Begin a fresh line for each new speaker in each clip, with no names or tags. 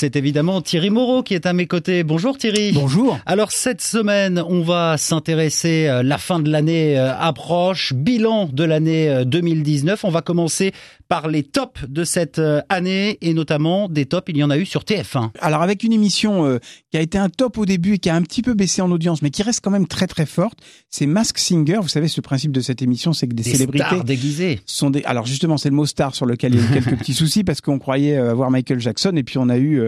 C'est évidemment Thierry Moreau qui est à mes côtés. Bonjour Thierry.
Bonjour.
Alors cette semaine, on va s'intéresser, euh, la fin de l'année euh, approche, bilan de l'année 2019. Euh, on va commencer par les tops de cette année et notamment des tops, il y en a eu sur TF1.
Alors avec une émission qui a été un top au début et qui a un petit peu baissé en audience mais qui reste quand même très très forte, c'est Mask Singer. Vous savez, ce principe de cette émission, c'est que des,
des
célébrités
stars déguisées
sont des... Alors justement, c'est le mot star sur lequel il y a eu quelques petits soucis parce qu'on croyait avoir Michael Jackson et puis on a eu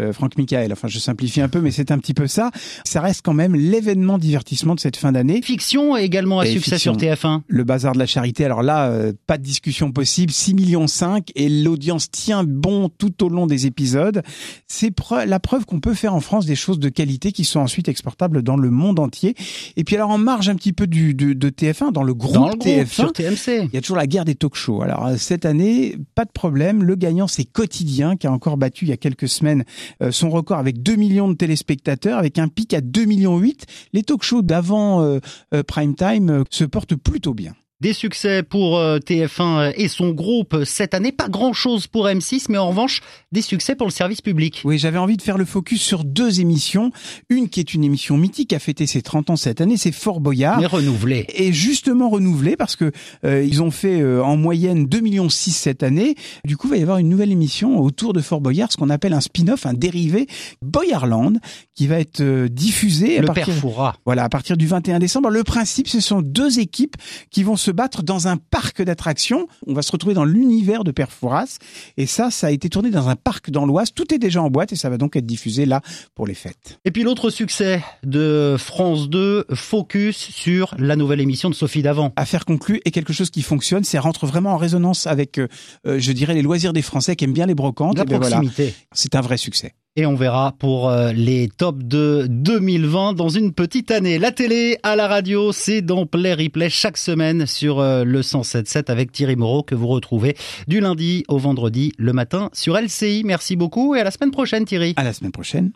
euh, euh, Franck Michael. Enfin, je simplifie un peu, mais c'est un petit peu ça. Ça reste quand même l'événement divertissement de cette fin d'année.
Fiction également à succès sur TF1.
Le bazar de la charité. Alors là, euh, pas de discussion possible. 6 millions 5 et l'audience tient bon tout au long des épisodes. C'est la preuve qu'on peut faire en France des choses de qualité qui sont ensuite exportables dans le monde entier. Et puis alors en marge un petit peu du de, de TF1 dans le groupe,
dans le
TF1
sur TMC.
Il y a toujours la guerre des talk-shows. Alors cette année, pas de problème. Le gagnant c'est Quotidien qui a encore battu il y a quelques semaines euh, son record avec 2 millions de téléspectateurs, avec un pic à 2 millions 8. Les talk-shows d'avant euh, euh, prime time se portent plutôt bien.
Des succès pour euh, TF1 et son groupe cette année. Pas grand-chose pour M6, mais en revanche, des succès pour le service public.
Oui, j'avais envie de faire le focus sur deux émissions. Une qui est une émission mythique, a fêté ses 30 ans cette année, c'est Fort Boyard.
Mais renouvelée.
Et justement renouvelée parce que euh, ils ont fait euh, en moyenne 2 millions 6 cette année. Du coup, il va y avoir une nouvelle émission autour de Fort Boyard, ce qu'on appelle un spin-off, un dérivé, Boyardland, qui va être diffusé
le
à partir, voilà, à partir du 21 décembre. Le principe, ce sont deux équipes qui vont se battre dans un parc d'attractions. On va se retrouver dans l'univers de Père Fouras. Et ça, ça a été tourné dans un parc dans l'Oise. Tout est déjà en boîte et ça va donc être diffusé là pour les fêtes.
Et puis l'autre succès de France 2, focus sur la nouvelle émission de Sophie Davant.
Affaire conclue et quelque chose qui fonctionne, c'est rentre vraiment en résonance avec, euh, euh, je dirais, les loisirs des Français qui aiment bien les brocantes.
La
ben
proximité.
c'est un vrai succès.
Et on verra pour euh, les tops de 2020 dans une petite année. La télé à la radio, c'est dans Play Replay chaque semaine sur euh, le 107.7 avec Thierry Moreau que vous retrouvez du lundi au vendredi le matin sur LCI. Merci beaucoup et à la semaine prochaine Thierry.
À la semaine prochaine.